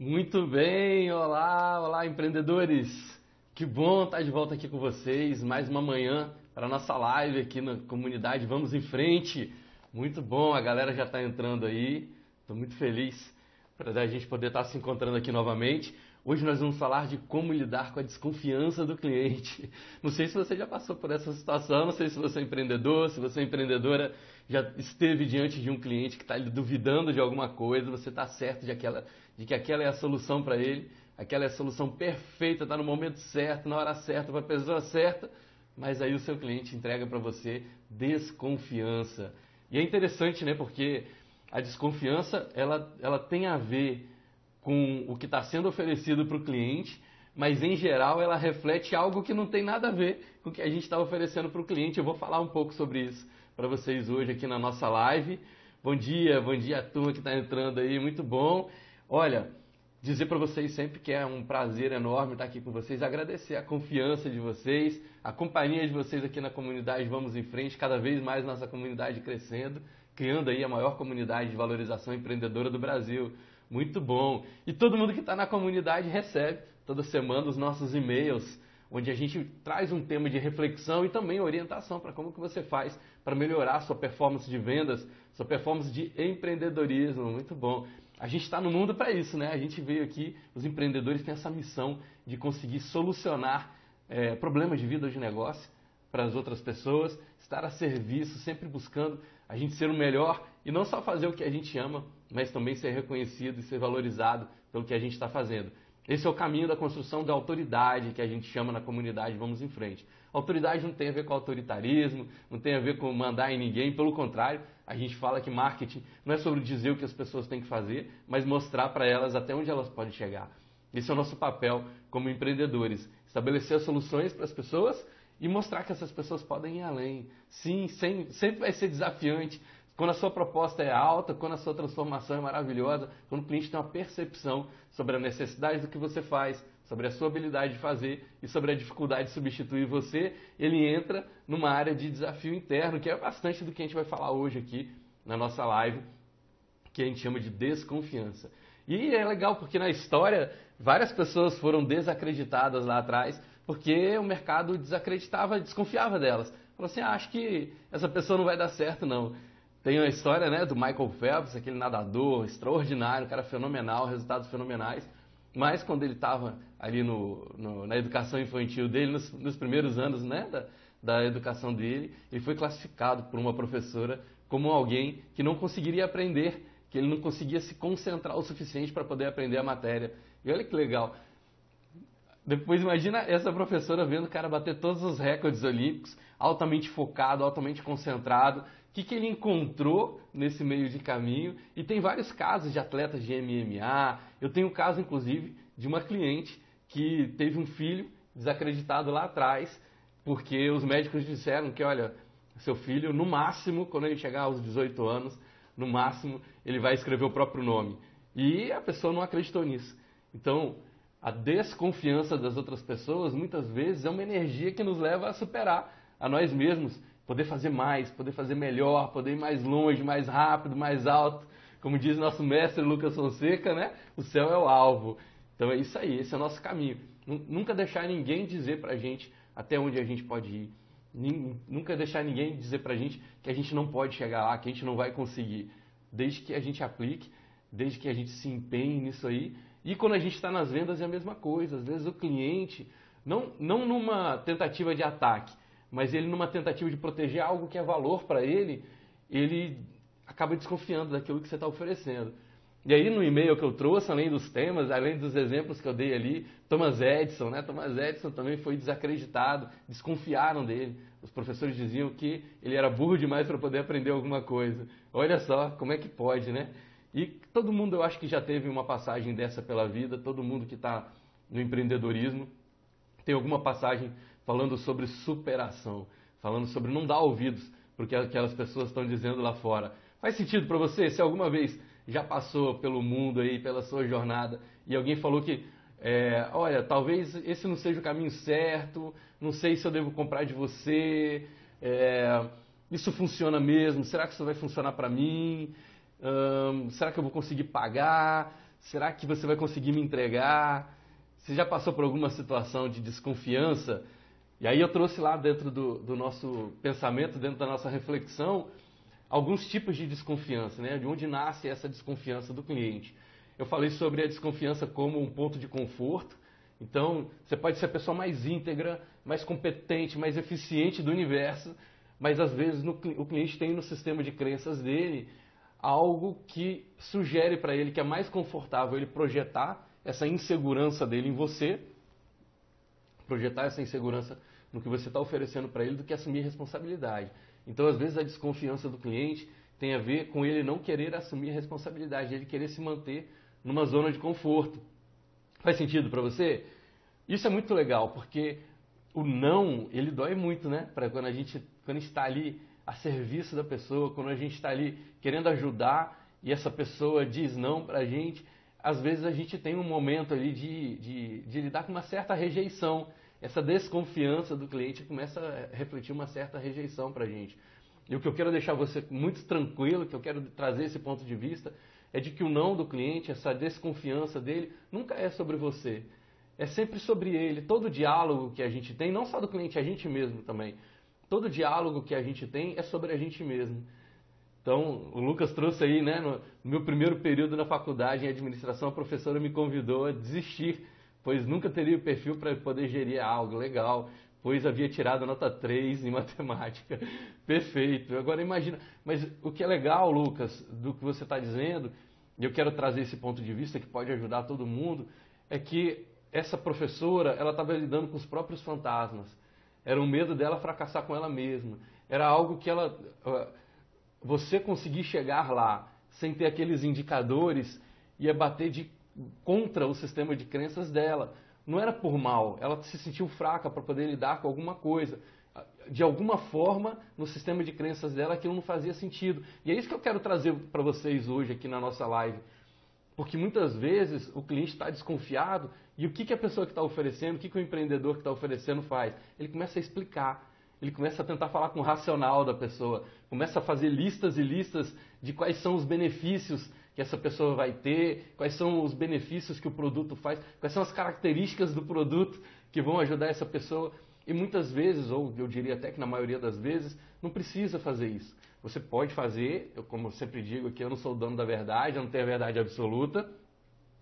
Muito bem, olá, olá empreendedores. Que bom estar de volta aqui com vocês, mais uma manhã para a nossa live aqui na comunidade Vamos em Frente. Muito bom, a galera já está entrando aí. Estou muito feliz para a gente poder estar se encontrando aqui novamente. Hoje nós vamos falar de como lidar com a desconfiança do cliente. Não sei se você já passou por essa situação, não sei se você é empreendedor, se você é empreendedora, já esteve diante de um cliente que está duvidando de alguma coisa, você está certo de, aquela, de que aquela é a solução para ele, aquela é a solução perfeita, está no momento certo, na hora certa, para a pessoa certa, mas aí o seu cliente entrega para você desconfiança. E é interessante, né? Porque a desconfiança ela, ela tem a ver com o que está sendo oferecido para o cliente, mas em geral ela reflete algo que não tem nada a ver com o que a gente está oferecendo para o cliente. Eu vou falar um pouco sobre isso para vocês hoje aqui na nossa live. Bom dia, bom dia a turma que está entrando aí, muito bom. Olha, dizer para vocês sempre que é um prazer enorme estar aqui com vocês, agradecer a confiança de vocês, a companhia de vocês aqui na comunidade Vamos em Frente, cada vez mais nossa comunidade crescendo, criando aí a maior comunidade de valorização empreendedora do Brasil. Muito bom. E todo mundo que está na comunidade recebe toda semana os nossos e-mails onde a gente traz um tema de reflexão e também orientação para como que você faz para melhorar sua performance de vendas, sua performance de empreendedorismo. Muito bom. A gente está no mundo para isso, né? A gente veio aqui, os empreendedores têm essa missão de conseguir solucionar é, problemas de vida ou de negócio para as outras pessoas, estar a serviço, sempre buscando a gente ser o melhor e não só fazer o que a gente ama, mas também ser reconhecido e ser valorizado pelo que a gente está fazendo. Esse é o caminho da construção da autoridade que a gente chama na comunidade Vamos em Frente. Autoridade não tem a ver com autoritarismo, não tem a ver com mandar em ninguém, pelo contrário, a gente fala que marketing não é sobre dizer o que as pessoas têm que fazer, mas mostrar para elas até onde elas podem chegar. Esse é o nosso papel como empreendedores: estabelecer soluções para as pessoas e mostrar que essas pessoas podem ir além. Sim, sem, sempre vai ser desafiante, quando a sua proposta é alta, quando a sua transformação é maravilhosa, quando o cliente tem uma percepção sobre a necessidade do que você faz, sobre a sua habilidade de fazer e sobre a dificuldade de substituir você, ele entra numa área de desafio interno, que é bastante do que a gente vai falar hoje aqui na nossa live, que a gente chama de desconfiança. E é legal porque na história várias pessoas foram desacreditadas lá atrás, porque o mercado desacreditava, desconfiava delas. Falou assim: ah, acho que essa pessoa não vai dar certo, não. Tem a história né, do Michael Phelps, aquele nadador extraordinário, um cara fenomenal, resultados fenomenais. Mas quando ele estava ali no, no, na educação infantil dele, nos, nos primeiros anos né, da, da educação dele, ele foi classificado por uma professora como alguém que não conseguiria aprender, que ele não conseguia se concentrar o suficiente para poder aprender a matéria. E olha que legal. Depois imagina essa professora vendo o cara bater todos os recordes olímpicos, altamente focado, altamente concentrado, que, que ele encontrou nesse meio de caminho. E tem vários casos de atletas de MMA. Eu tenho um caso, inclusive, de uma cliente que teve um filho desacreditado lá atrás, porque os médicos disseram que, olha, seu filho, no máximo, quando ele chegar aos 18 anos, no máximo, ele vai escrever o próprio nome. E a pessoa não acreditou nisso. Então, a desconfiança das outras pessoas, muitas vezes, é uma energia que nos leva a superar a nós mesmos poder fazer mais, poder fazer melhor, poder ir mais longe, mais rápido, mais alto. Como diz nosso mestre Lucas Fonseca, né? O céu é o alvo. Então é isso aí, esse é o nosso caminho. Nunca deixar ninguém dizer pra gente até onde a gente pode ir. Nunca deixar ninguém dizer pra gente que a gente não pode chegar lá, que a gente não vai conseguir. Desde que a gente aplique, desde que a gente se empenhe nisso aí. E quando a gente está nas vendas é a mesma coisa. Às vezes o cliente, não, não numa tentativa de ataque, mas ele numa tentativa de proteger algo que é valor para ele, ele acaba desconfiando daquilo que você está oferecendo. E aí no e-mail que eu trouxe, além dos temas, além dos exemplos que eu dei ali, Thomas Edison, né? Thomas Edison também foi desacreditado, desconfiaram dele. Os professores diziam que ele era burro demais para poder aprender alguma coisa. Olha só como é que pode, né? E todo mundo eu acho que já teve uma passagem dessa pela vida, todo mundo que está no empreendedorismo tem alguma passagem falando sobre superação, falando sobre não dar ouvidos porque aquelas pessoas estão dizendo lá fora. Faz sentido para você se alguma vez já passou pelo mundo aí, pela sua jornada, e alguém falou que, é, olha, talvez esse não seja o caminho certo, não sei se eu devo comprar de você, é, isso funciona mesmo, será que isso vai funcionar para mim? Hum, será que eu vou conseguir pagar? Será que você vai conseguir me entregar? Você já passou por alguma situação de desconfiança? E aí eu trouxe lá dentro do, do nosso pensamento, dentro da nossa reflexão, alguns tipos de desconfiança, né? De onde nasce essa desconfiança do cliente. Eu falei sobre a desconfiança como um ponto de conforto. Então, você pode ser a pessoa mais íntegra, mais competente, mais eficiente do universo, mas às vezes no, o cliente tem no sistema de crenças dele algo que sugere para ele que é mais confortável ele projetar essa insegurança dele em você, projetar essa insegurança no que você está oferecendo para ele, do que assumir responsabilidade. Então, às vezes, a desconfiança do cliente tem a ver com ele não querer assumir responsabilidade, ele querer se manter numa zona de conforto. Faz sentido para você? Isso é muito legal, porque o não, ele dói muito, né? Para quando a gente quando está ali a serviço da pessoa, quando a gente está ali querendo ajudar e essa pessoa diz não para a gente, às vezes a gente tem um momento ali de, de, de lidar com uma certa rejeição. Essa desconfiança do cliente começa a refletir uma certa rejeição para a gente. E o que eu quero deixar você muito tranquilo, que eu quero trazer esse ponto de vista, é de que o não do cliente, essa desconfiança dele, nunca é sobre você. É sempre sobre ele. Todo diálogo que a gente tem, não só do cliente, a gente mesmo também. Todo diálogo que a gente tem é sobre a gente mesmo. Então, o Lucas trouxe aí, né, no meu primeiro período na faculdade em administração, a professora me convidou a desistir, pois nunca teria o perfil para poder gerir algo legal, pois havia tirado nota 3 em matemática. Perfeito. Agora imagina, mas o que é legal, Lucas, do que você está dizendo, e eu quero trazer esse ponto de vista que pode ajudar todo mundo, é que essa professora, ela estava lidando com os próprios fantasmas. Era um medo dela fracassar com ela mesma. Era algo que ela. Você conseguir chegar lá sem ter aqueles indicadores ia bater de, contra o sistema de crenças dela. Não era por mal, ela se sentiu fraca para poder lidar com alguma coisa. De alguma forma, no sistema de crenças dela, aquilo não fazia sentido. E é isso que eu quero trazer para vocês hoje aqui na nossa live. Porque muitas vezes o cliente está desconfiado e o que, que a pessoa que está oferecendo, o que, que o empreendedor que está oferecendo faz? Ele começa a explicar, ele começa a tentar falar com o racional da pessoa, começa a fazer listas e listas de quais são os benefícios que essa pessoa vai ter, quais são os benefícios que o produto faz, quais são as características do produto que vão ajudar essa pessoa. E muitas vezes, ou eu diria até que na maioria das vezes, não precisa fazer isso. Você pode fazer, eu, como eu sempre digo aqui, eu não sou o dono da verdade, eu não tenho a verdade absoluta,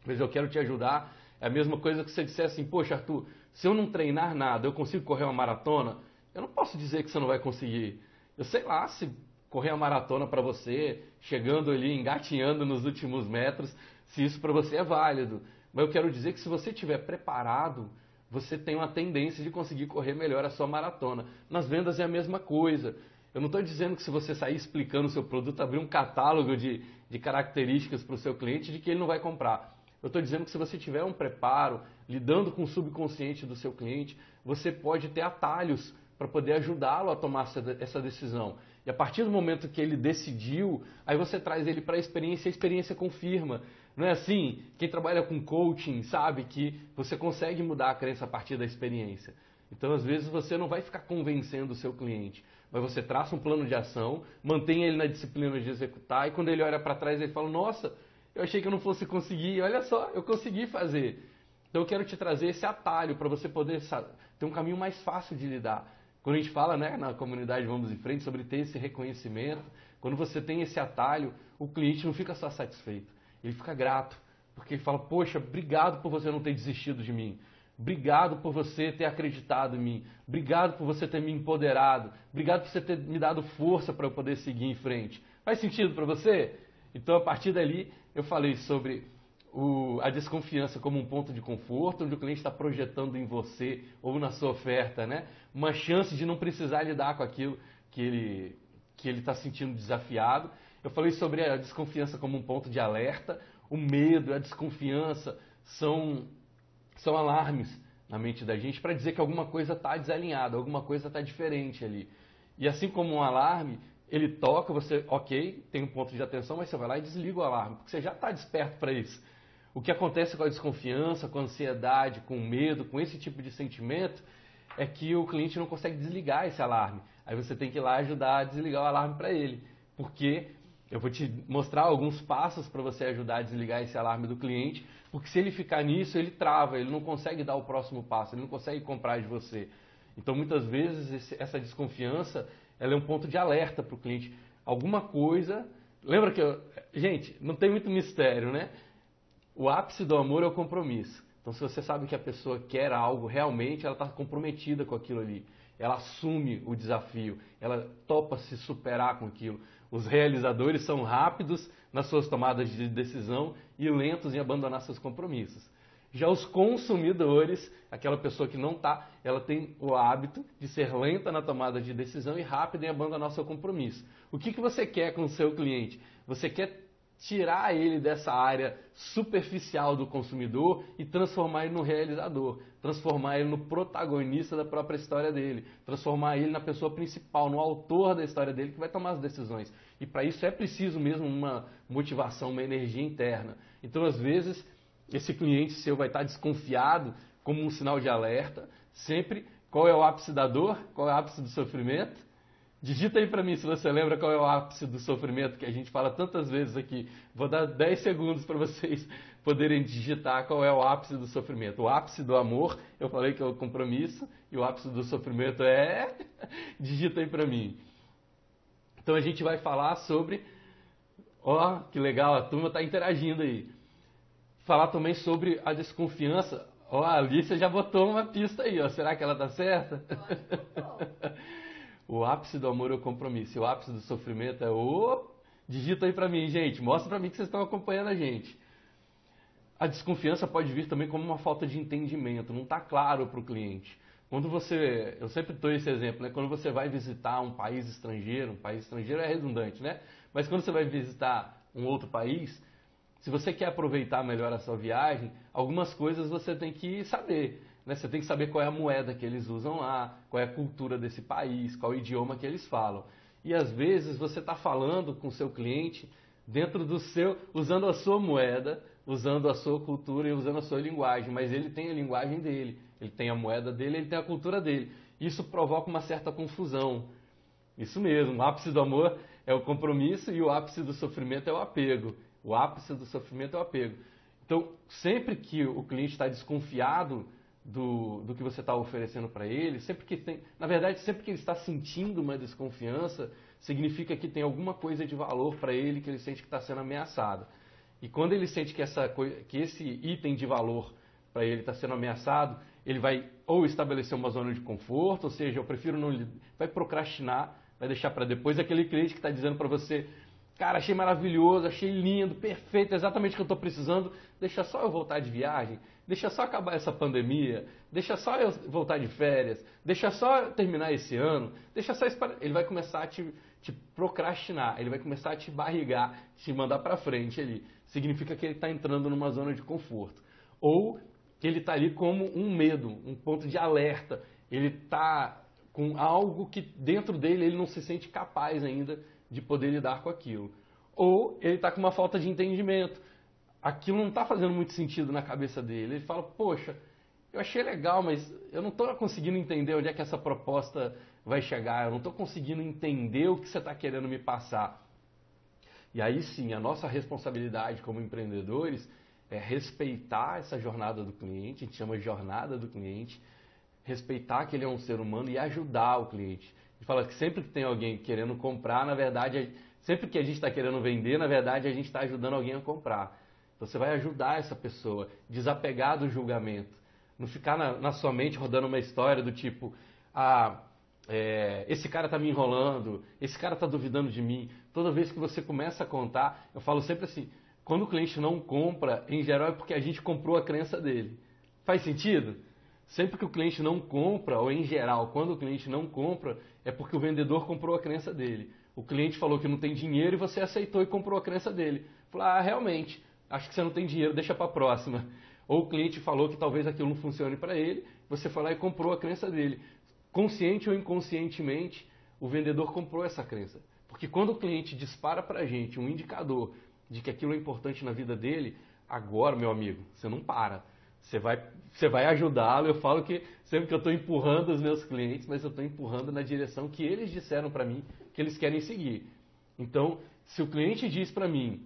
mas eu quero te ajudar. É a mesma coisa que você disser assim, poxa Arthur, se eu não treinar nada, eu consigo correr uma maratona? Eu não posso dizer que você não vai conseguir. Eu sei lá se correr a maratona para você, chegando ali, engatinhando nos últimos metros, se isso para você é válido. Mas eu quero dizer que se você estiver preparado, você tem uma tendência de conseguir correr melhor a sua maratona. Nas vendas é a mesma coisa. Eu não estou dizendo que se você sair explicando o seu produto, abrir um catálogo de, de características para o seu cliente, de que ele não vai comprar. Eu estou dizendo que se você tiver um preparo, lidando com o subconsciente do seu cliente, você pode ter atalhos para poder ajudá-lo a tomar essa decisão. E a partir do momento que ele decidiu, aí você traz ele para a experiência e a experiência confirma. Não é assim? Quem trabalha com coaching sabe que você consegue mudar a crença a partir da experiência. Então, às vezes, você não vai ficar convencendo o seu cliente, mas você traça um plano de ação, mantém ele na disciplina de executar, e quando ele olha para trás, ele fala: Nossa, eu achei que eu não fosse conseguir, olha só, eu consegui fazer. Então, eu quero te trazer esse atalho para você poder ter um caminho mais fácil de lidar. Quando a gente fala né, na comunidade Vamos em Frente sobre ter esse reconhecimento, quando você tem esse atalho, o cliente não fica só satisfeito, ele fica grato, porque ele fala: Poxa, obrigado por você não ter desistido de mim. Obrigado por você ter acreditado em mim. Obrigado por você ter me empoderado. Obrigado por você ter me dado força para eu poder seguir em frente. Faz sentido para você? Então, a partir dali, eu falei sobre o, a desconfiança como um ponto de conforto, onde o cliente está projetando em você ou na sua oferta, né? Uma chance de não precisar lidar com aquilo que ele que ele está sentindo desafiado. Eu falei sobre a desconfiança como um ponto de alerta. O medo, a desconfiança são são alarmes na mente da gente para dizer que alguma coisa está desalinhada, alguma coisa está diferente ali. E assim como um alarme, ele toca, você, ok, tem um ponto de atenção, mas você vai lá e desliga o alarme, porque você já está desperto para isso. O que acontece com a desconfiança, com a ansiedade, com o medo, com esse tipo de sentimento, é que o cliente não consegue desligar esse alarme. Aí você tem que ir lá ajudar a desligar o alarme para ele. Porque Eu vou te mostrar alguns passos para você ajudar a desligar esse alarme do cliente, porque se ele ficar nisso, ele trava, ele não consegue dar o próximo passo, ele não consegue comprar de você. Então, muitas vezes, esse, essa desconfiança ela é um ponto de alerta para o cliente. Alguma coisa. Lembra que eu. Gente, não tem muito mistério, né? O ápice do amor é o compromisso. Então, se você sabe que a pessoa quer algo realmente, ela está comprometida com aquilo ali. Ela assume o desafio, ela topa se superar com aquilo. Os realizadores são rápidos nas suas tomadas de decisão e lentos em abandonar seus compromissos. Já os consumidores, aquela pessoa que não está, ela tem o hábito de ser lenta na tomada de decisão e rápida em abandonar seu compromisso. O que, que você quer com o seu cliente? Você quer tirar ele dessa área superficial do consumidor e transformar ele no realizador, transformar ele no protagonista da própria história dele, transformar ele na pessoa principal, no autor da história dele que vai tomar as decisões. E para isso é preciso mesmo uma motivação, uma energia interna. Então, às vezes, esse cliente seu vai estar desconfiado como um sinal de alerta, sempre qual é o ápice da dor, qual é o ápice do sofrimento. Digita aí para mim se você lembra qual é o ápice do sofrimento que a gente fala tantas vezes aqui. Vou dar 10 segundos para vocês poderem digitar qual é o ápice do sofrimento. O ápice do amor, eu falei que é o compromisso, e o ápice do sofrimento é. Digita aí para mim. Então a gente vai falar sobre. Ó, oh, que legal, a turma está interagindo aí falar também sobre a desconfiança. Ó, oh, a Alicia já botou uma pista aí, ó. Será que ela tá certa? o ápice do amor é o compromisso. E o ápice do sofrimento é o. Digita aí pra mim, gente. Mostra pra mim que vocês estão acompanhando a gente. A desconfiança pode vir também como uma falta de entendimento. Não está claro para o cliente. Quando você, eu sempre dou esse exemplo, né? Quando você vai visitar um país estrangeiro, um país estrangeiro é redundante, né? Mas quando você vai visitar um outro país, se você quer aproveitar melhor a sua viagem, algumas coisas você tem que saber. Né? Você tem que saber qual é a moeda que eles usam lá, qual é a cultura desse país, qual é o idioma que eles falam. E às vezes você está falando com o seu cliente dentro do seu, usando a sua moeda, usando a sua cultura e usando a sua linguagem, mas ele tem a linguagem dele, ele tem a moeda dele, ele tem a cultura dele. Isso provoca uma certa confusão. Isso mesmo, o ápice do amor é o compromisso e o ápice do sofrimento é o apego. O ápice do sofrimento é o apego. Então, sempre que o cliente está desconfiado do, do que você está oferecendo para ele, sempre que tem, na verdade, sempre que ele está sentindo uma desconfiança, significa que tem alguma coisa de valor para ele que ele sente que está sendo ameaçado. E quando ele sente que, essa, que esse item de valor para ele está sendo ameaçado, ele vai ou estabelecer uma zona de conforto, ou seja, eu prefiro não. vai procrastinar, vai deixar para depois aquele cliente que está dizendo para você: Cara, achei maravilhoso, achei lindo, perfeito, exatamente o que eu estou precisando. Deixa só eu voltar de viagem, deixa só acabar essa pandemia, deixa só eu voltar de férias, deixa só terminar esse ano, deixa só. Ele vai começar a te, te procrastinar, ele vai começar a te barrigar, te mandar para frente ali. Significa que ele está entrando numa zona de conforto. Ou que ele está ali como um medo, um ponto de alerta. Ele está com algo que dentro dele ele não se sente capaz ainda de poder lidar com aquilo. Ou ele está com uma falta de entendimento. Aquilo não está fazendo muito sentido na cabeça dele. Ele fala, poxa, eu achei legal, mas eu não estou conseguindo entender onde é que essa proposta vai chegar. Eu não estou conseguindo entender o que você está querendo me passar. E aí sim, a nossa responsabilidade como empreendedores é respeitar essa jornada do cliente, a gente chama jornada do cliente, respeitar que ele é um ser humano e ajudar o cliente fala que sempre que tem alguém querendo comprar, na verdade, sempre que a gente está querendo vender, na verdade, a gente está ajudando alguém a comprar. Então você vai ajudar essa pessoa, desapegar do julgamento. Não ficar na, na sua mente rodando uma história do tipo, ah, é, esse cara está me enrolando, esse cara está duvidando de mim. Toda vez que você começa a contar, eu falo sempre assim, quando o cliente não compra, em geral é porque a gente comprou a crença dele. Faz sentido? Sempre que o cliente não compra, ou em geral, quando o cliente não compra, é porque o vendedor comprou a crença dele. O cliente falou que não tem dinheiro e você aceitou e comprou a crença dele. Falou, ah, realmente, acho que você não tem dinheiro, deixa para a próxima. Ou o cliente falou que talvez aquilo não funcione para ele, você foi lá e comprou a crença dele. Consciente ou inconscientemente, o vendedor comprou essa crença. Porque quando o cliente dispara para a gente um indicador de que aquilo é importante na vida dele, agora, meu amigo, você não para você vai, você vai ajudá-lo. Eu falo que sempre que eu estou empurrando os meus clientes, mas eu estou empurrando na direção que eles disseram para mim que eles querem seguir. Então, Se o cliente diz para mim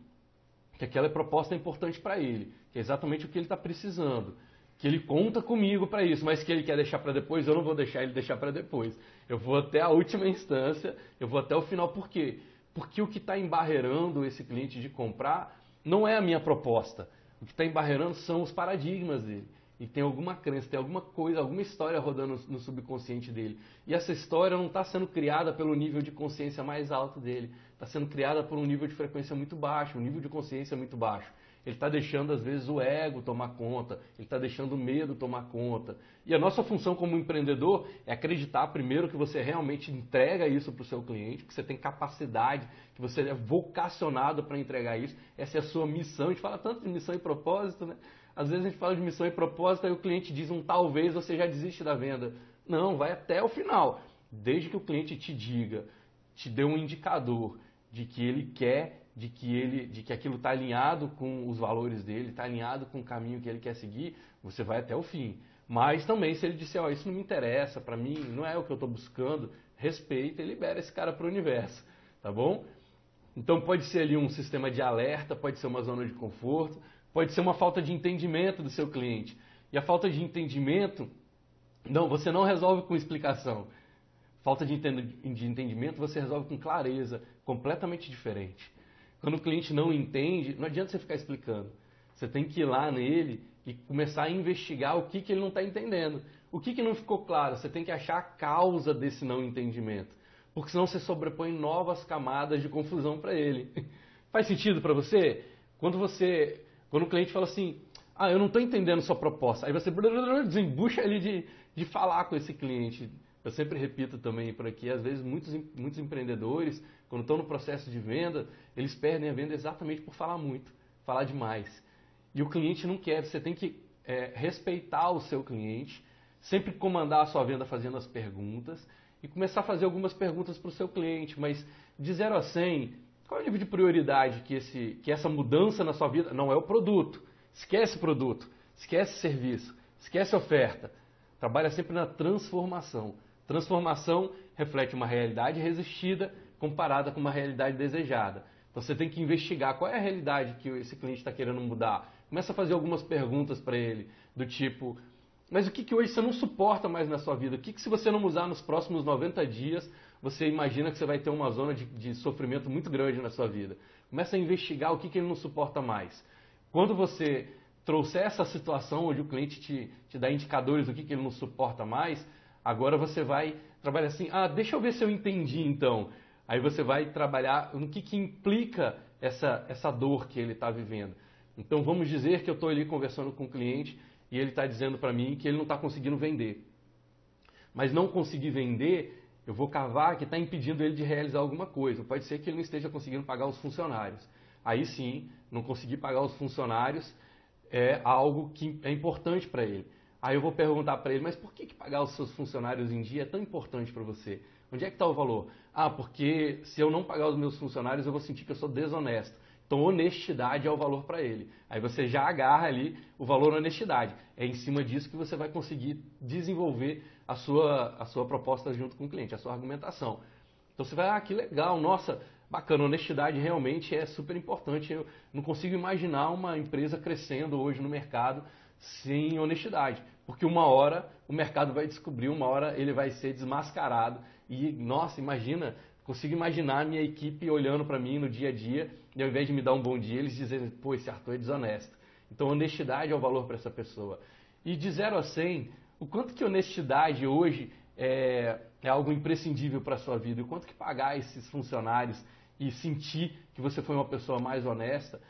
que aquela proposta é importante para ele, que é exatamente o que ele está precisando, que ele conta comigo para isso, mas que ele quer deixar para depois, eu não vou deixar ele deixar para depois. Eu vou até a última instância, eu vou até o final. Por quê? Porque o que está embarreirando esse cliente de comprar não é a minha proposta. O que está embarreirando são os paradigmas dele. E tem alguma crença, tem alguma coisa, alguma história rodando no subconsciente dele. E essa história não está sendo criada pelo nível de consciência mais alto dele. Está sendo criada por um nível de frequência muito baixo, um nível de consciência muito baixo. Ele está deixando, às vezes, o ego tomar conta, ele está deixando o medo tomar conta. E a nossa função como empreendedor é acreditar, primeiro, que você realmente entrega isso para o seu cliente, que você tem capacidade, que você é vocacionado para entregar isso. Essa é a sua missão. A gente fala tanto de missão e propósito, né? Às vezes a gente fala de missão e propósito e o cliente diz um talvez, você já desiste da venda. Não, vai até o final. Desde que o cliente te diga, te dê um indicador de que ele quer de que ele, de que aquilo está alinhado com os valores dele, está alinhado com o caminho que ele quer seguir, você vai até o fim. Mas também se ele disser, ó, oh, isso não me interessa, para mim não é o que eu estou buscando, respeita e libera esse cara para o universo, tá bom? Então pode ser ali um sistema de alerta, pode ser uma zona de conforto, pode ser uma falta de entendimento do seu cliente. E a falta de entendimento, não, você não resolve com explicação. Falta de entendimento você resolve com clareza, completamente diferente. Quando o cliente não entende, não adianta você ficar explicando. Você tem que ir lá nele e começar a investigar o que, que ele não está entendendo. O que, que não ficou claro? Você tem que achar a causa desse não entendimento. Porque senão você sobrepõe novas camadas de confusão para ele. Faz sentido para você? Quando você. Quando o cliente fala assim, ah, eu não estou entendendo sua proposta. Aí você desembucha ele de, de falar com esse cliente. Eu sempre repito também por aqui, às vezes muitos, muitos empreendedores, quando estão no processo de venda, eles perdem a venda exatamente por falar muito, falar demais. E o cliente não quer, você tem que é, respeitar o seu cliente, sempre comandar a sua venda fazendo as perguntas e começar a fazer algumas perguntas para o seu cliente, mas de 0 a 100, qual é o nível de prioridade que, esse, que essa mudança na sua vida não é o produto? Esquece produto, esquece serviço, esquece oferta. Trabalha sempre na transformação. Transformação reflete uma realidade resistida comparada com uma realidade desejada. Então você tem que investigar qual é a realidade que esse cliente está querendo mudar. Começa a fazer algumas perguntas para ele, do tipo: mas o que, que hoje você não suporta mais na sua vida? O que, que se você não usar nos próximos 90 dias, você imagina que você vai ter uma zona de, de sofrimento muito grande na sua vida? Começa a investigar o que, que ele não suporta mais. Quando você trouxer essa situação onde o cliente te, te dá indicadores do que, que ele não suporta mais, Agora você vai trabalhar assim, ah, deixa eu ver se eu entendi então. Aí você vai trabalhar no que, que implica essa, essa dor que ele está vivendo. Então vamos dizer que eu estou ali conversando com o cliente e ele está dizendo para mim que ele não está conseguindo vender. Mas não conseguir vender, eu vou cavar que está impedindo ele de realizar alguma coisa. Pode ser que ele não esteja conseguindo pagar os funcionários. Aí sim, não conseguir pagar os funcionários é algo que é importante para ele. Aí eu vou perguntar para ele, mas por que, que pagar os seus funcionários em dia é tão importante para você? Onde é que está o valor? Ah, porque se eu não pagar os meus funcionários, eu vou sentir que eu sou desonesto. Então, honestidade é o valor para ele. Aí você já agarra ali o valor honestidade. É em cima disso que você vai conseguir desenvolver a sua, a sua proposta junto com o cliente, a sua argumentação. Então você vai, ah, que legal, nossa, bacana, honestidade realmente é super importante. Eu não consigo imaginar uma empresa crescendo hoje no mercado sem honestidade. Porque uma hora o mercado vai descobrir, uma hora ele vai ser desmascarado. E, nossa, imagina, consigo imaginar a minha equipe olhando para mim no dia a dia e ao invés de me dar um bom dia, eles dizem, pô, esse Arthur é desonesto. Então, honestidade é o valor para essa pessoa. E de 0 a 100, o quanto que honestidade hoje é, é algo imprescindível para a sua vida, o quanto que pagar esses funcionários e sentir que você foi uma pessoa mais honesta,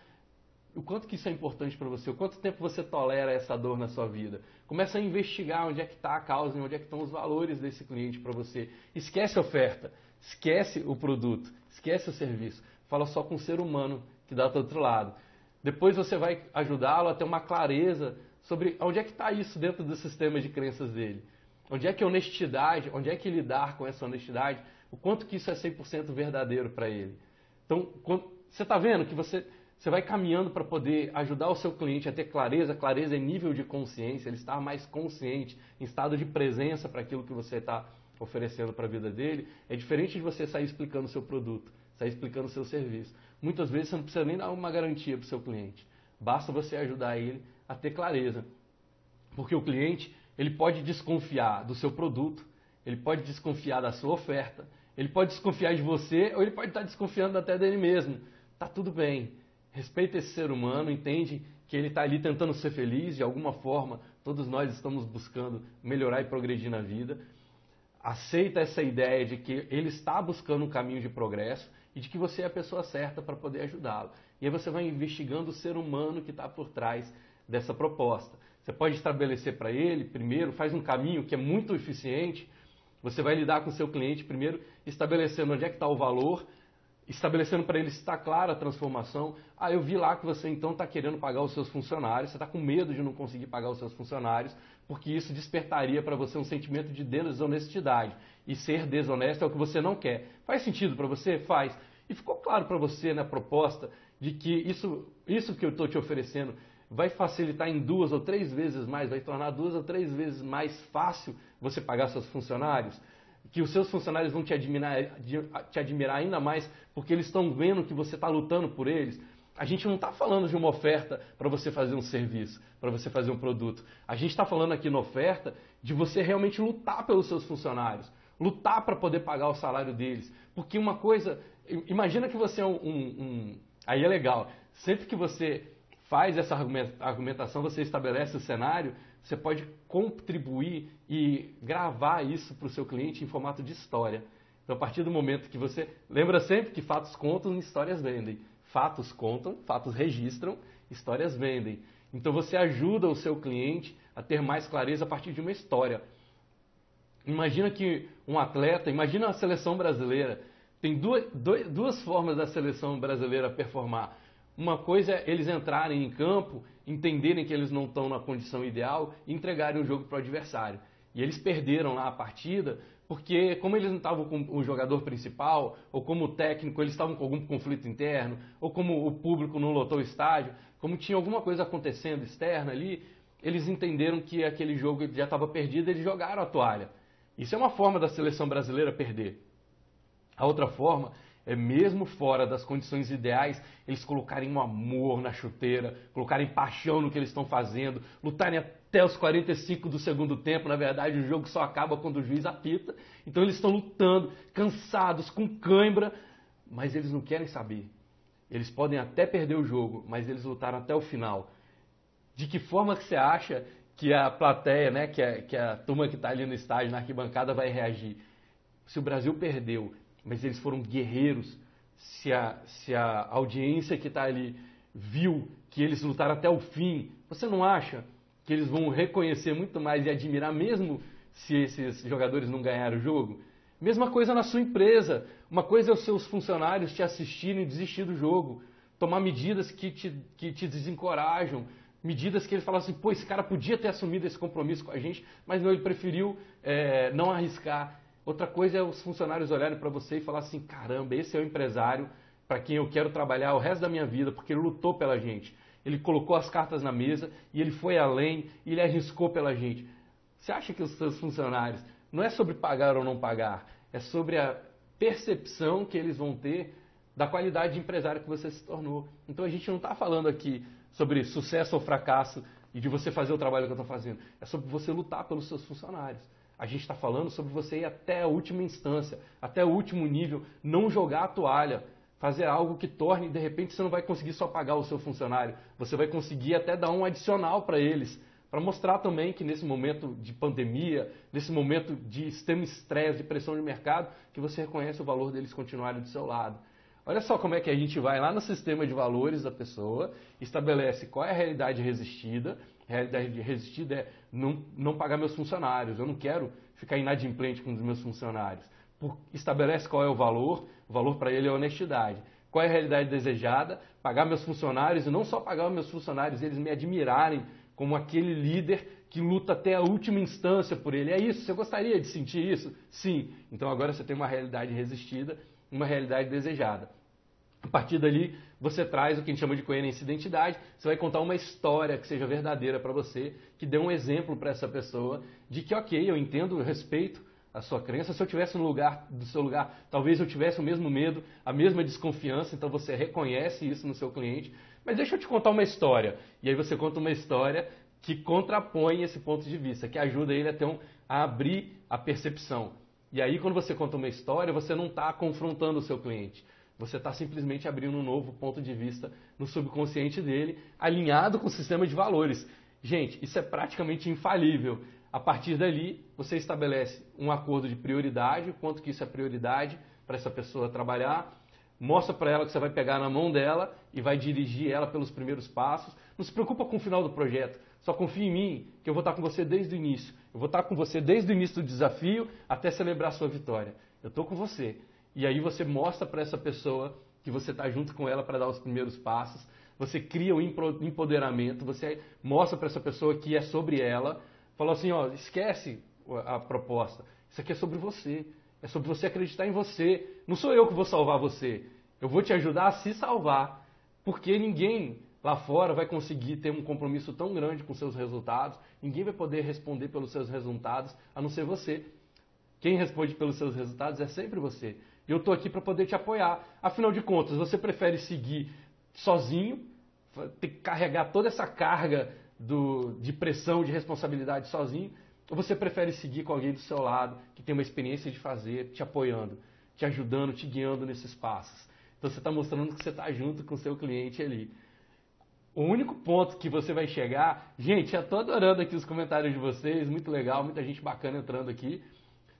o quanto que isso é importante para você, o quanto tempo você tolera essa dor na sua vida. Começa a investigar onde é que está a causa onde é que estão os valores desse cliente para você. Esquece a oferta, esquece o produto, esquece o serviço. Fala só com o ser humano que dá do outro lado. Depois você vai ajudá-lo a ter uma clareza sobre onde é que está isso dentro do sistema de crenças dele. Onde é que a honestidade, onde é que lidar com essa honestidade, o quanto que isso é 100% verdadeiro para ele. Então, quando, você está vendo que você você vai caminhando para poder ajudar o seu cliente a ter clareza. Clareza é nível de consciência, ele estar mais consciente, em estado de presença para aquilo que você está oferecendo para a vida dele. É diferente de você sair explicando o seu produto. sai explicando o seu serviço. Muitas vezes você não precisa nem dar uma garantia para o seu cliente. Basta você ajudar ele a ter clareza. Porque o cliente, ele pode desconfiar do seu produto, ele pode desconfiar da sua oferta, ele pode desconfiar de você ou ele pode estar desconfiando até dele mesmo. Tá tudo bem. Respeita esse ser humano, entende que ele está ali tentando ser feliz de alguma forma. Todos nós estamos buscando melhorar e progredir na vida. Aceita essa ideia de que ele está buscando um caminho de progresso e de que você é a pessoa certa para poder ajudá-lo. E aí você vai investigando o ser humano que está por trás dessa proposta. Você pode estabelecer para ele, primeiro, faz um caminho que é muito eficiente. Você vai lidar com o seu cliente primeiro, estabelecendo onde é que está o valor, estabelecendo para ele está clara a transformação. Ah, eu vi lá que você então está querendo pagar os seus funcionários, você está com medo de não conseguir pagar os seus funcionários, porque isso despertaria para você um sentimento de desonestidade. E ser desonesto é o que você não quer. Faz sentido para você? Faz. E ficou claro para você na proposta de que isso, isso que eu estou te oferecendo vai facilitar em duas ou três vezes mais, vai tornar duas ou três vezes mais fácil você pagar seus funcionários, que os seus funcionários vão te admirar, te admirar ainda mais porque eles estão vendo que você está lutando por eles. A gente não está falando de uma oferta para você fazer um serviço, para você fazer um produto. A gente está falando aqui na oferta de você realmente lutar pelos seus funcionários, lutar para poder pagar o salário deles. Porque uma coisa, imagina que você é um, um, um aí é legal. Sempre que você faz essa argumentação, você estabelece o cenário, você pode contribuir e gravar isso para o seu cliente em formato de história. Então, a partir do momento que você. Lembra sempre que fatos contam, histórias vendem. Fatos contam, fatos registram, histórias vendem. Então, você ajuda o seu cliente a ter mais clareza a partir de uma história. Imagina que um atleta, imagina a seleção brasileira. Tem duas, duas formas da seleção brasileira performar. Uma coisa é eles entrarem em campo, entenderem que eles não estão na condição ideal e entregarem o jogo para o adversário. E eles perderam lá a partida porque, como eles não estavam com o jogador principal, ou como técnico eles estavam com algum conflito interno, ou como o público não lotou o estádio, como tinha alguma coisa acontecendo externa ali, eles entenderam que aquele jogo já estava perdido eles jogaram a toalha. Isso é uma forma da seleção brasileira perder. A outra forma é mesmo fora das condições ideais, eles colocarem um amor na chuteira, colocarem paixão no que eles estão fazendo, lutarem até os 45 do segundo tempo. Na verdade, o jogo só acaba quando o juiz apita. Então eles estão lutando, cansados, com cãibra, mas eles não querem saber. Eles podem até perder o jogo, mas eles lutaram até o final. De que forma que você acha que a plateia, né, que, a, que a turma que está ali no estádio, na arquibancada, vai reagir? Se o Brasil perdeu mas eles foram guerreiros. Se a, se a audiência que está ali viu que eles lutaram até o fim, você não acha que eles vão reconhecer muito mais e admirar mesmo se esses jogadores não ganharam o jogo? Mesma coisa na sua empresa. Uma coisa é os seus funcionários te assistirem e desistir do jogo. Tomar medidas que te, que te desencorajam. Medidas que ele fala assim, pô, esse cara podia ter assumido esse compromisso com a gente, mas não, ele preferiu é, não arriscar. Outra coisa é os funcionários olharem para você e falar assim: caramba, esse é o empresário para quem eu quero trabalhar o resto da minha vida, porque ele lutou pela gente. Ele colocou as cartas na mesa e ele foi além e ele arriscou pela gente. Você acha que os seus funcionários não é sobre pagar ou não pagar, é sobre a percepção que eles vão ter da qualidade de empresário que você se tornou. Então a gente não está falando aqui sobre sucesso ou fracasso e de você fazer o trabalho que eu estou fazendo. É sobre você lutar pelos seus funcionários. A gente está falando sobre você ir até a última instância, até o último nível, não jogar a toalha, fazer algo que torne, de repente você não vai conseguir só pagar o seu funcionário, você vai conseguir até dar um adicional para eles, para mostrar também que nesse momento de pandemia, nesse momento de extremo estresse, de pressão de mercado, que você reconhece o valor deles continuarem do seu lado. Olha só como é que a gente vai lá no sistema de valores da pessoa, estabelece qual é a realidade resistida, realidade resistida é não, não pagar meus funcionários. Eu não quero ficar inadimplente com os meus funcionários. Por, estabelece qual é o valor, o valor para ele é honestidade. Qual é a realidade desejada? Pagar meus funcionários e não só pagar meus funcionários, eles me admirarem como aquele líder que luta até a última instância por ele. É isso? Você gostaria de sentir isso? Sim. Então agora você tem uma realidade resistida, uma realidade desejada. A partir dali, você traz o que a gente chama de coerência e identidade. Você vai contar uma história que seja verdadeira para você, que dê um exemplo para essa pessoa de que, ok, eu entendo, eu respeito a sua crença. Se eu tivesse no lugar do seu lugar, talvez eu tivesse o mesmo medo, a mesma desconfiança. Então você reconhece isso no seu cliente. Mas deixa eu te contar uma história. E aí você conta uma história que contrapõe esse ponto de vista, que ajuda ele a, um, a abrir a percepção. E aí, quando você conta uma história, você não está confrontando o seu cliente. Você está simplesmente abrindo um novo ponto de vista no subconsciente dele, alinhado com o sistema de valores. Gente, isso é praticamente infalível. A partir dali, você estabelece um acordo de prioridade, quanto que isso é prioridade para essa pessoa trabalhar, mostra para ela que você vai pegar na mão dela e vai dirigir ela pelos primeiros passos. Não se preocupa com o final do projeto, só confia em mim, que eu vou estar com você desde o início. Eu vou estar com você desde o início do desafio até celebrar a sua vitória. Eu estou com você. E aí você mostra para essa pessoa que você está junto com ela para dar os primeiros passos. Você cria um empoderamento, você mostra para essa pessoa que é sobre ela, falou assim, ó, esquece a proposta. Isso aqui é sobre você. É sobre você acreditar em você. Não sou eu que vou salvar você. Eu vou te ajudar a se salvar. Porque ninguém lá fora vai conseguir ter um compromisso tão grande com seus resultados. Ninguém vai poder responder pelos seus resultados, a não ser você. Quem responde pelos seus resultados é sempre você. E eu estou aqui para poder te apoiar. Afinal de contas, você prefere seguir sozinho, ter que carregar toda essa carga do, de pressão, de responsabilidade sozinho, ou você prefere seguir com alguém do seu lado, que tem uma experiência de fazer, te apoiando, te ajudando, te guiando nesses passos? Então você está mostrando que você está junto com o seu cliente ali. O único ponto que você vai chegar, gente, eu estou adorando aqui os comentários de vocês, muito legal, muita gente bacana entrando aqui.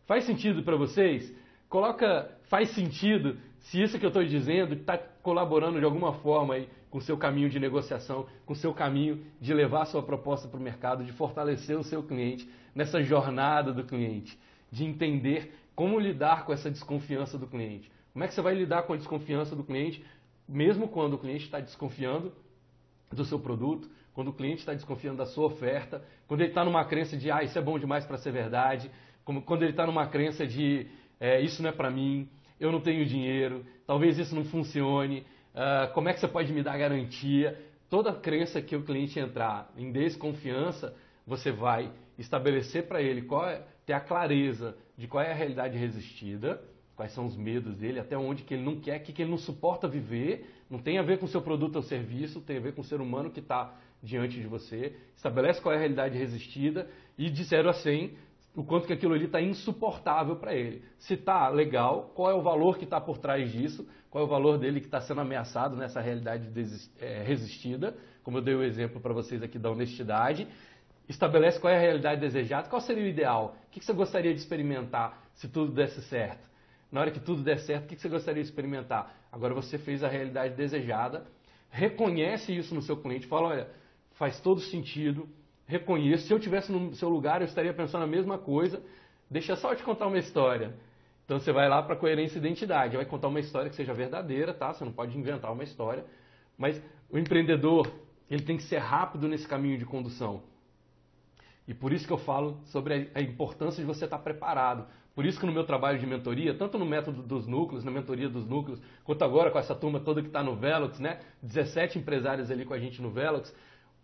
Faz sentido para vocês? Coloca, faz sentido se isso que eu estou dizendo está colaborando de alguma forma aí com o seu caminho de negociação, com o seu caminho de levar a sua proposta para o mercado, de fortalecer o seu cliente nessa jornada do cliente, de entender como lidar com essa desconfiança do cliente. Como é que você vai lidar com a desconfiança do cliente, mesmo quando o cliente está desconfiando do seu produto, quando o cliente está desconfiando da sua oferta, quando ele está numa crença de, ah, isso é bom demais para ser verdade, como quando ele está numa crença de, é, isso não é para mim, eu não tenho dinheiro, talvez isso não funcione, uh, como é que você pode me dar garantia? Toda crença que o cliente entrar em desconfiança, você vai estabelecer para ele qual é, ter a clareza de qual é a realidade resistida, quais são os medos dele, até onde que ele não quer, que, que ele não suporta viver, não tem a ver com o seu produto ou serviço, tem a ver com o ser humano que está diante de você, estabelece qual é a realidade resistida e de 0 a 100 o quanto que aquilo ali está insuportável para ele. Se está legal, qual é o valor que está por trás disso, qual é o valor dele que está sendo ameaçado nessa realidade é, resistida, como eu dei o exemplo para vocês aqui da honestidade. Estabelece qual é a realidade desejada, qual seria o ideal, o que você gostaria de experimentar se tudo desse certo. Na hora que tudo der certo, o que você gostaria de experimentar? Agora você fez a realidade desejada, reconhece isso no seu cliente, fala, olha, faz todo sentido, reconheço. Se eu tivesse no seu lugar, eu estaria pensando a mesma coisa. Deixa só eu te contar uma história. Então você vai lá para coerência e identidade, vai contar uma história que seja verdadeira, tá? Você não pode inventar uma história. Mas o empreendedor, ele tem que ser rápido nesse caminho de condução. E por isso que eu falo sobre a importância de você estar preparado. Por isso que no meu trabalho de mentoria, tanto no método dos núcleos, na mentoria dos núcleos, quanto agora com essa turma toda que está no Velox, né? 17 empresários ali com a gente no Velox,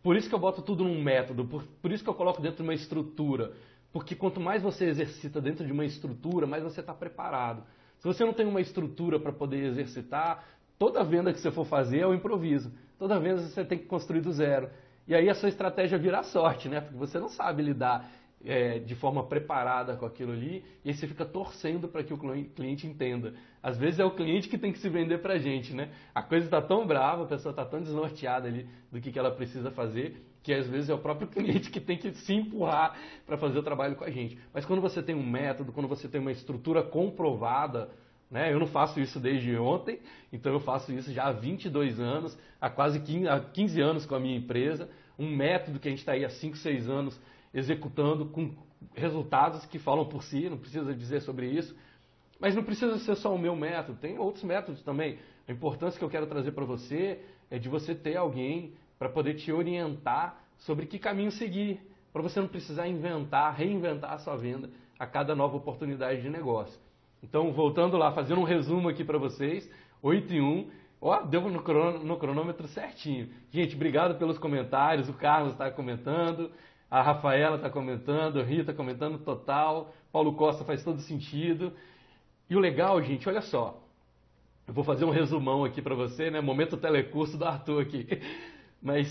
por isso que eu boto tudo num método, por, por isso que eu coloco dentro de uma estrutura. Porque quanto mais você exercita dentro de uma estrutura, mais você está preparado. Se você não tem uma estrutura para poder exercitar, toda venda que você for fazer é o improviso. Toda venda você tem que construir do zero. E aí a sua estratégia vira sorte, né? Porque você não sabe lidar é, de forma preparada com aquilo ali, e aí você fica torcendo para que o cliente entenda. Às vezes é o cliente que tem que se vender para a gente, né? A coisa está tão brava, a pessoa está tão desnorteada ali do que, que ela precisa fazer, que às vezes é o próprio cliente que tem que se empurrar para fazer o trabalho com a gente. Mas quando você tem um método, quando você tem uma estrutura comprovada, né? Eu não faço isso desde ontem, então eu faço isso já há 22 anos, há quase 15, há 15 anos com a minha empresa, um método que a gente está aí há 5, 6 anos executando com resultados que falam por si, não precisa dizer sobre isso. Mas não precisa ser só o meu método, tem outros métodos também. A importância que eu quero trazer para você é de você ter alguém para poder te orientar sobre que caminho seguir, para você não precisar inventar, reinventar a sua venda a cada nova oportunidade de negócio. Então, voltando lá, fazendo um resumo aqui para vocês, 8 e 1, ó, deu no, cronômetro certinho. Gente, obrigado pelos comentários, o Carlos está comentando, A Rafaela está comentando, a Rita comentando total, Paulo Costa faz todo sentido. E o legal, gente, olha só. Eu vou fazer um resumão aqui para você, né? Momento telecurso do Arthur aqui. Mas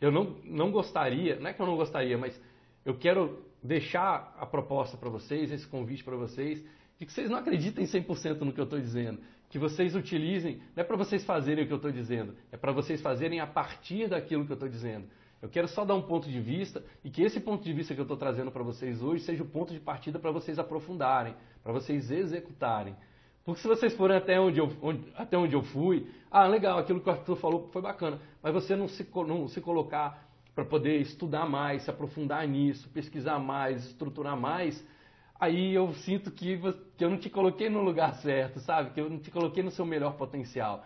eu não, não gostaria, não é que eu não gostaria, mas eu quero deixar a proposta para vocês, esse convite para vocês, de que vocês não acreditem 100% no que eu estou dizendo. Que vocês utilizem, não é para vocês fazerem o que eu estou dizendo, é para vocês fazerem a partir daquilo que eu estou dizendo. Eu quero só dar um ponto de vista e que esse ponto de vista que eu estou trazendo para vocês hoje seja o ponto de partida para vocês aprofundarem, para vocês executarem. Porque se vocês forem até onde, eu, onde, até onde eu fui, ah, legal, aquilo que o Arthur falou foi bacana, mas você não se, não se colocar para poder estudar mais, se aprofundar nisso, pesquisar mais, estruturar mais, aí eu sinto que, que eu não te coloquei no lugar certo, sabe? Que eu não te coloquei no seu melhor potencial.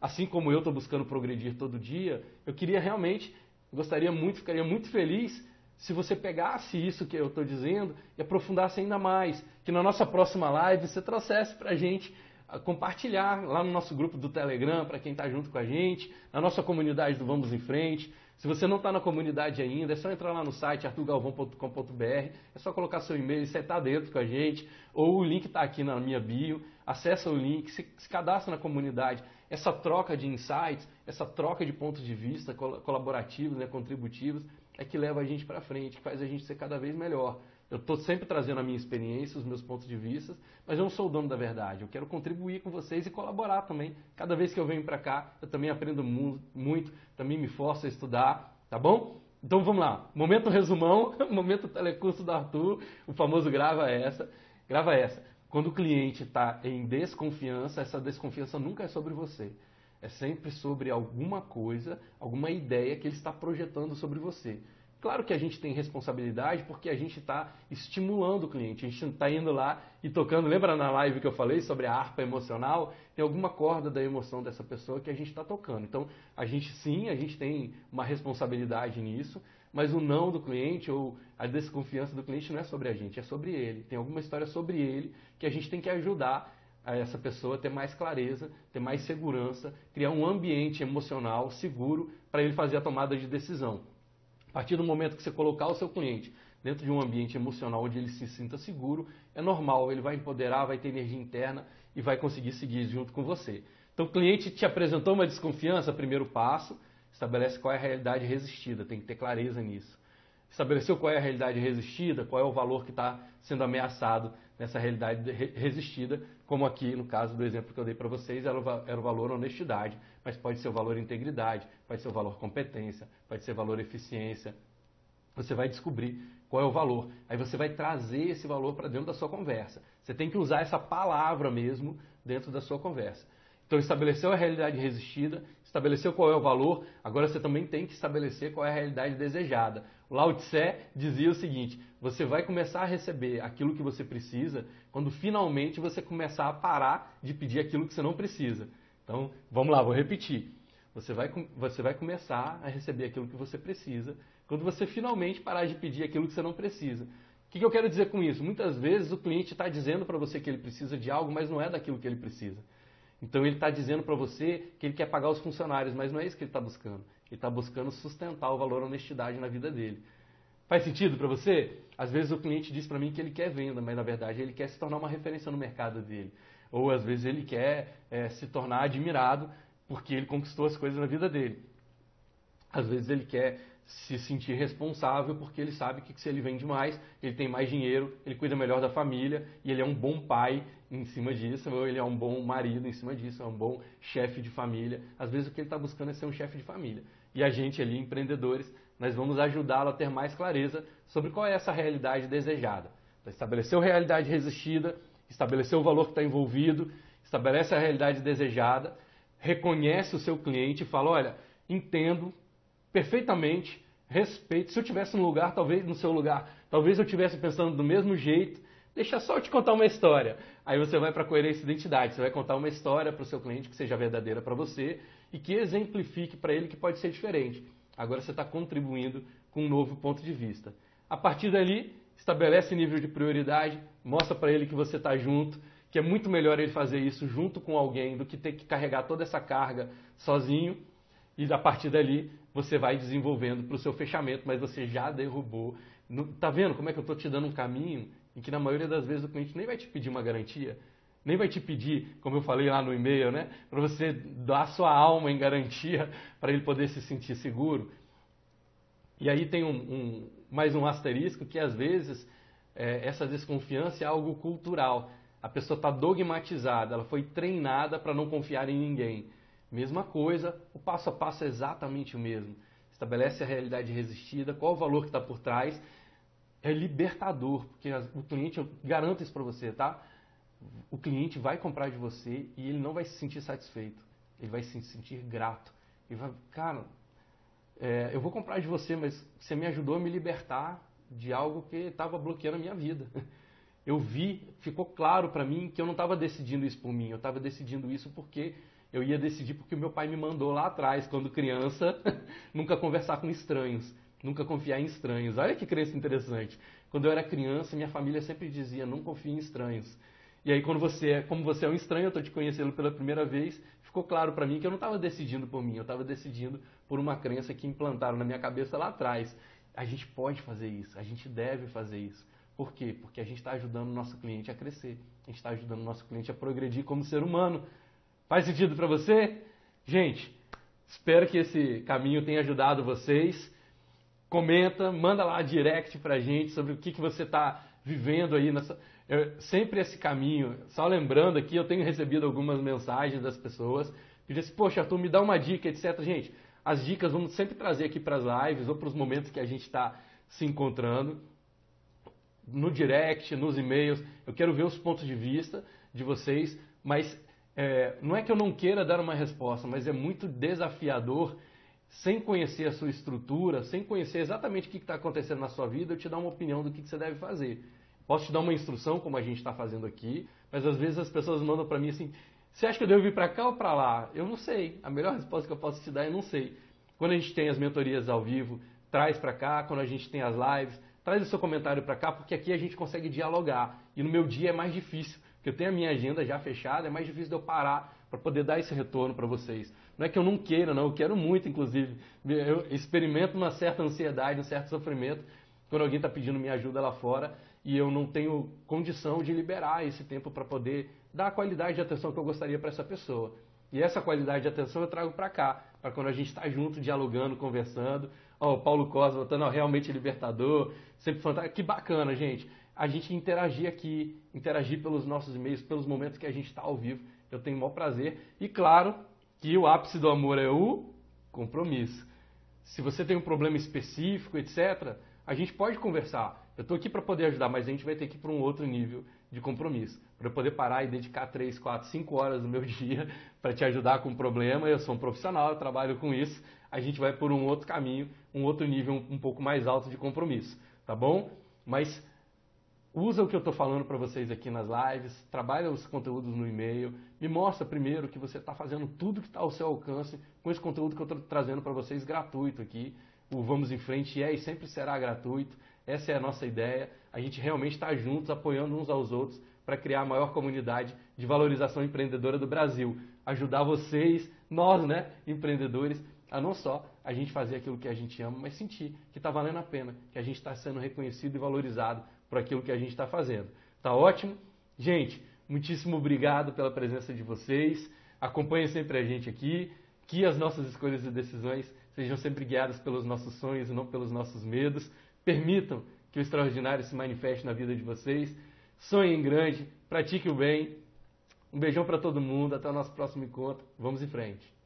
Assim como eu estou buscando progredir todo dia, eu queria realmente Gostaria muito, ficaria muito feliz se você pegasse isso que eu estou dizendo e aprofundasse ainda mais. Que na nossa próxima live você trouxesse para a gente ah, compartilhar lá no nosso grupo do Telegram, para quem está junto com a gente, na nossa comunidade do Vamos em Frente. Se você não está na comunidade ainda, é só entrar lá no site arturgalvão.com.br, é só colocar seu e-mail e você está dentro com a gente, ou o link está aqui na minha bio, acessa o link, se, se cadastra na comunidade essa troca de insights, essa troca de pontos de vista colaborativos, né, contributivos, é que leva a gente para frente, que faz a gente ser cada vez melhor. Eu estou sempre trazendo a minha experiência, os meus pontos de vista, mas eu não sou o dono da verdade. Eu quero contribuir com vocês e colaborar também. Cada vez que eu venho para cá, eu também aprendo muito, também me forço a estudar, tá bom? Então vamos lá. Momento resumão, momento telecurso do Arthur, o famoso grava essa. Grava essa. Quando o cliente está em desconfiança, essa desconfiança nunca é sobre você. É sempre sobre alguma coisa, alguma ideia que ele está projetando sobre você. Claro que a gente tem responsabilidade porque a gente está estimulando o cliente, a gente está indo lá e tocando. Lembra na live que eu falei sobre a harpa emocional? Tem alguma corda da emoção dessa pessoa que a gente está tocando. Então, a gente sim, a gente tem uma responsabilidade nisso, mas o não do cliente ou a desconfiança do cliente não é sobre a gente, é sobre ele. Tem alguma história sobre ele que a gente tem que ajudar a essa pessoa ter mais clareza, ter mais segurança, criar um ambiente emocional seguro para ele fazer a tomada de decisão. A partir do momento que você colocar o seu cliente dentro de um ambiente emocional onde ele se sinta seguro, é normal, ele vai empoderar, vai ter energia interna e vai conseguir seguir junto com você. Então, o cliente te apresentou uma desconfiança, primeiro passo, estabelece qual é a realidade resistida, tem que ter clareza nisso. Estabeleceu qual é a realidade resistida, qual é o valor que está sendo ameaçado nessa realidade resistida, como aqui no caso do exemplo que eu dei para vocês, era o, valor honestidade, mas pode ser o valor integridade, pode ser o valor competência, pode ser o valor eficiência. Você vai descobrir qual é o valor. Aí você vai trazer esse valor para dentro da sua conversa. Você tem que usar essa palavra mesmo dentro da sua conversa. Então estabeleceu a realidade resistida, estabeleceu qual é o valor, agora você também tem que estabelecer qual é a realidade desejada. O Lao Tse dizia o seguinte: você vai começar a receber aquilo que você precisa quando finalmente você começar a parar de pedir aquilo que você não precisa. Então, vamos lá, vou repetir. Você vai, você vai começar a receber aquilo que você precisa quando você finalmente parar de pedir aquilo que você não precisa. O que, que eu quero dizer com isso? Muitas vezes o cliente está dizendo para você que ele precisa de algo, mas não é daquilo que ele precisa. Então ele está dizendo para você que ele quer pagar os funcionários, mas não é isso que ele está buscando. Ele está buscando sustentar o valor honestidade na vida dele. Faz sentido para você? Às vezes o cliente diz para mim que ele quer venda, mas na verdade ele quer se tornar uma referência no mercado dele. Ou às vezes ele quer é, se tornar admirado porque ele conquistou as coisas na vida dele. Às vezes ele quer se sentir responsável porque ele sabe que se ele vende mais, ele tem mais dinheiro, ele cuida melhor da família e ele é um bom pai em cima disso, ou ele é um bom marido em cima disso, é um bom chefe de família. Às vezes o que ele está buscando é ser um chefe de família. E a gente ali, empreendedores, nós vamos ajudá-lo a ter mais clareza sobre qual é essa realidade desejada. Então, estabeleceu a realidade resistida, estabeleceu o valor que está envolvido, estabelece a realidade desejada, reconhece o seu cliente e fala, olha, entendo perfeitamente, respeito. Se eu tivesse no lugar, talvez no seu lugar, talvez eu estivesse pensando do mesmo jeito. Deixa só eu te contar uma história. Aí você vai para a coerência de identidade. Você vai contar uma história para o seu cliente que seja verdadeira para você e que exemplifique para ele que pode ser diferente. Agora você está contribuindo com um novo ponto de vista. A partir dali, estabelece nível de prioridade, mostra para ele que você está junto, que é muito melhor ele fazer isso junto com alguém do que ter que carregar toda essa carga sozinho. E a partir dali, você vai desenvolvendo para o seu fechamento, mas você já derrubou. Tá vendo como é que eu estou te dando um caminho em que na maioria das vezes o cliente nem vai te pedir uma garantia, nem vai te pedir, como eu falei lá no e-mail, né, para você dar sua alma em garantia para ele poder se sentir seguro. E aí tem um, um mais um asterisco que às vezes é, essa desconfiança é algo cultural. A pessoa está dogmatizada, ela foi treinada para não confiar em ninguém. Mesma coisa, o passo a passo é exatamente o mesmo. Estabelece a realidade resistida, qual o valor que está por trás. É libertador, porque o cliente, eu garanto isso para você, tá? O cliente vai comprar de você e ele não vai se sentir satisfeito. Ele vai se sentir grato. Ele vai, cara, é, eu vou comprar de você, mas você me ajudou a me libertar de algo que estava bloqueando a minha vida. Eu vi, ficou claro para mim que eu não estava decidindo isso por mim, eu estava decidindo isso porque eu ia decidir porque o meu pai me mandou lá atrás, quando criança, nunca conversar com estranhos, nunca confiar em estranhos. Olha que crença interessante. Quando eu era criança, minha família sempre dizia: não confie em estranhos. E aí, quando você é, como você é um estranho, eu estou te conhecendo pela primeira vez, ficou claro para mim que eu não estava decidindo por mim, eu estava decidindo por uma crença que implantaram na minha cabeça lá atrás. A gente pode fazer isso, a gente deve fazer isso. Por quê? Porque a gente está ajudando o nosso cliente a crescer, a gente está ajudando o nosso cliente a progredir como ser humano. Faz sentido para você? Gente, espero que esse caminho tenha ajudado vocês. Comenta, manda lá direct para a gente sobre o que, que você está vivendo aí nessa. Eu, sempre esse caminho. Só lembrando aqui, eu tenho recebido algumas mensagens das pessoas que dizem, poxa, Arthur, me dá uma dica, etc. Gente, as dicas vamos sempre trazer aqui para as lives ou para os momentos que a gente está se encontrando. No direct, nos e-mails. Eu quero ver os pontos de vista de vocês, mas é, não é que eu não queira dar uma resposta, mas é muito desafiador, sem conhecer a sua estrutura, sem conhecer exatamente o que está acontecendo na sua vida, eu te dar uma opinião do que, que você deve fazer. Posso te dar uma instrução, como a gente está fazendo aqui, mas às vezes as pessoas mandam para mim assim: você acha que eu devo vir para cá ou para lá? Eu não sei. A melhor resposta que eu posso te dar é não sei. Quando a gente tem as mentorias ao vivo, traz para cá. Quando a gente tem as lives, traz o seu comentário para cá, porque aqui a gente consegue dialogar. E no meu dia é mais difícil, porque eu tenho a minha agenda já fechada, é mais difícil de eu parar para poder dar esse retorno para vocês. Não é que eu não queira, não, eu quero muito, inclusive. Eu experimento uma certa ansiedade, um certo sofrimento quando alguém está pedindo minha ajuda lá fora e eu não tenho condição de liberar esse tempo para poder dar a qualidade de atenção que eu gostaria para essa pessoa. E essa qualidade de atenção eu trago para cá, para quando a gente está junto, dialogando, conversando. Ó, o Paulo Costa voltando, ó, realmente libertador, sempre fantástico. Que bacana, gente. A gente interagir aqui, interagir pelos nossos e-mails, pelos momentos que a gente está ao vivo. Eu tenho o maior prazer. E claro que o ápice do amor é o compromisso. Se você tem um problema específico, etc., a gente pode conversar. Eu estou aqui para poder ajudar, mas a gente vai ter que ir para um outro nível de compromisso. Para eu poder parar e dedicar 3, 4, 5 horas do meu dia para te ajudar com um problema, eu sou um profissional, eu trabalho com isso, a gente vai por um outro caminho, um outro nível um, um pouco mais alto de compromisso, tá bom? Mas usa o que eu estou falando para vocês aqui nas lives, trabalha os conteúdos no e-mail, me mostra primeiro que você está fazendo tudo que está ao seu alcance com esse conteúdo que eu estou trazendo para vocês gratuito aqui. O Vamos em Frente é e sempre será gratuito. Essa é a nossa ideia. A gente realmente está juntos, apoiando uns aos outros para criar a maior comunidade de valorização empreendedora do Brasil. Ajudar vocês, nós, né, empreendedores, a não só a gente fazer aquilo que a gente ama, mas sentir que está valendo a pena, que a gente está sendo reconhecido e valorizado por aquilo que a gente está fazendo. Tá ótimo? Gente, muitíssimo obrigado pela presença de vocês. Acompanhem sempre a gente aqui. Que as nossas escolhas e decisões sejam sempre guiadas pelos nossos sonhos e não pelos nossos medos. Permitam que o extraordinário se manifeste na vida de vocês. Sonhem grande, pratique o bem. Um beijão para todo mundo, até o nosso próximo encontro. Vamos em frente.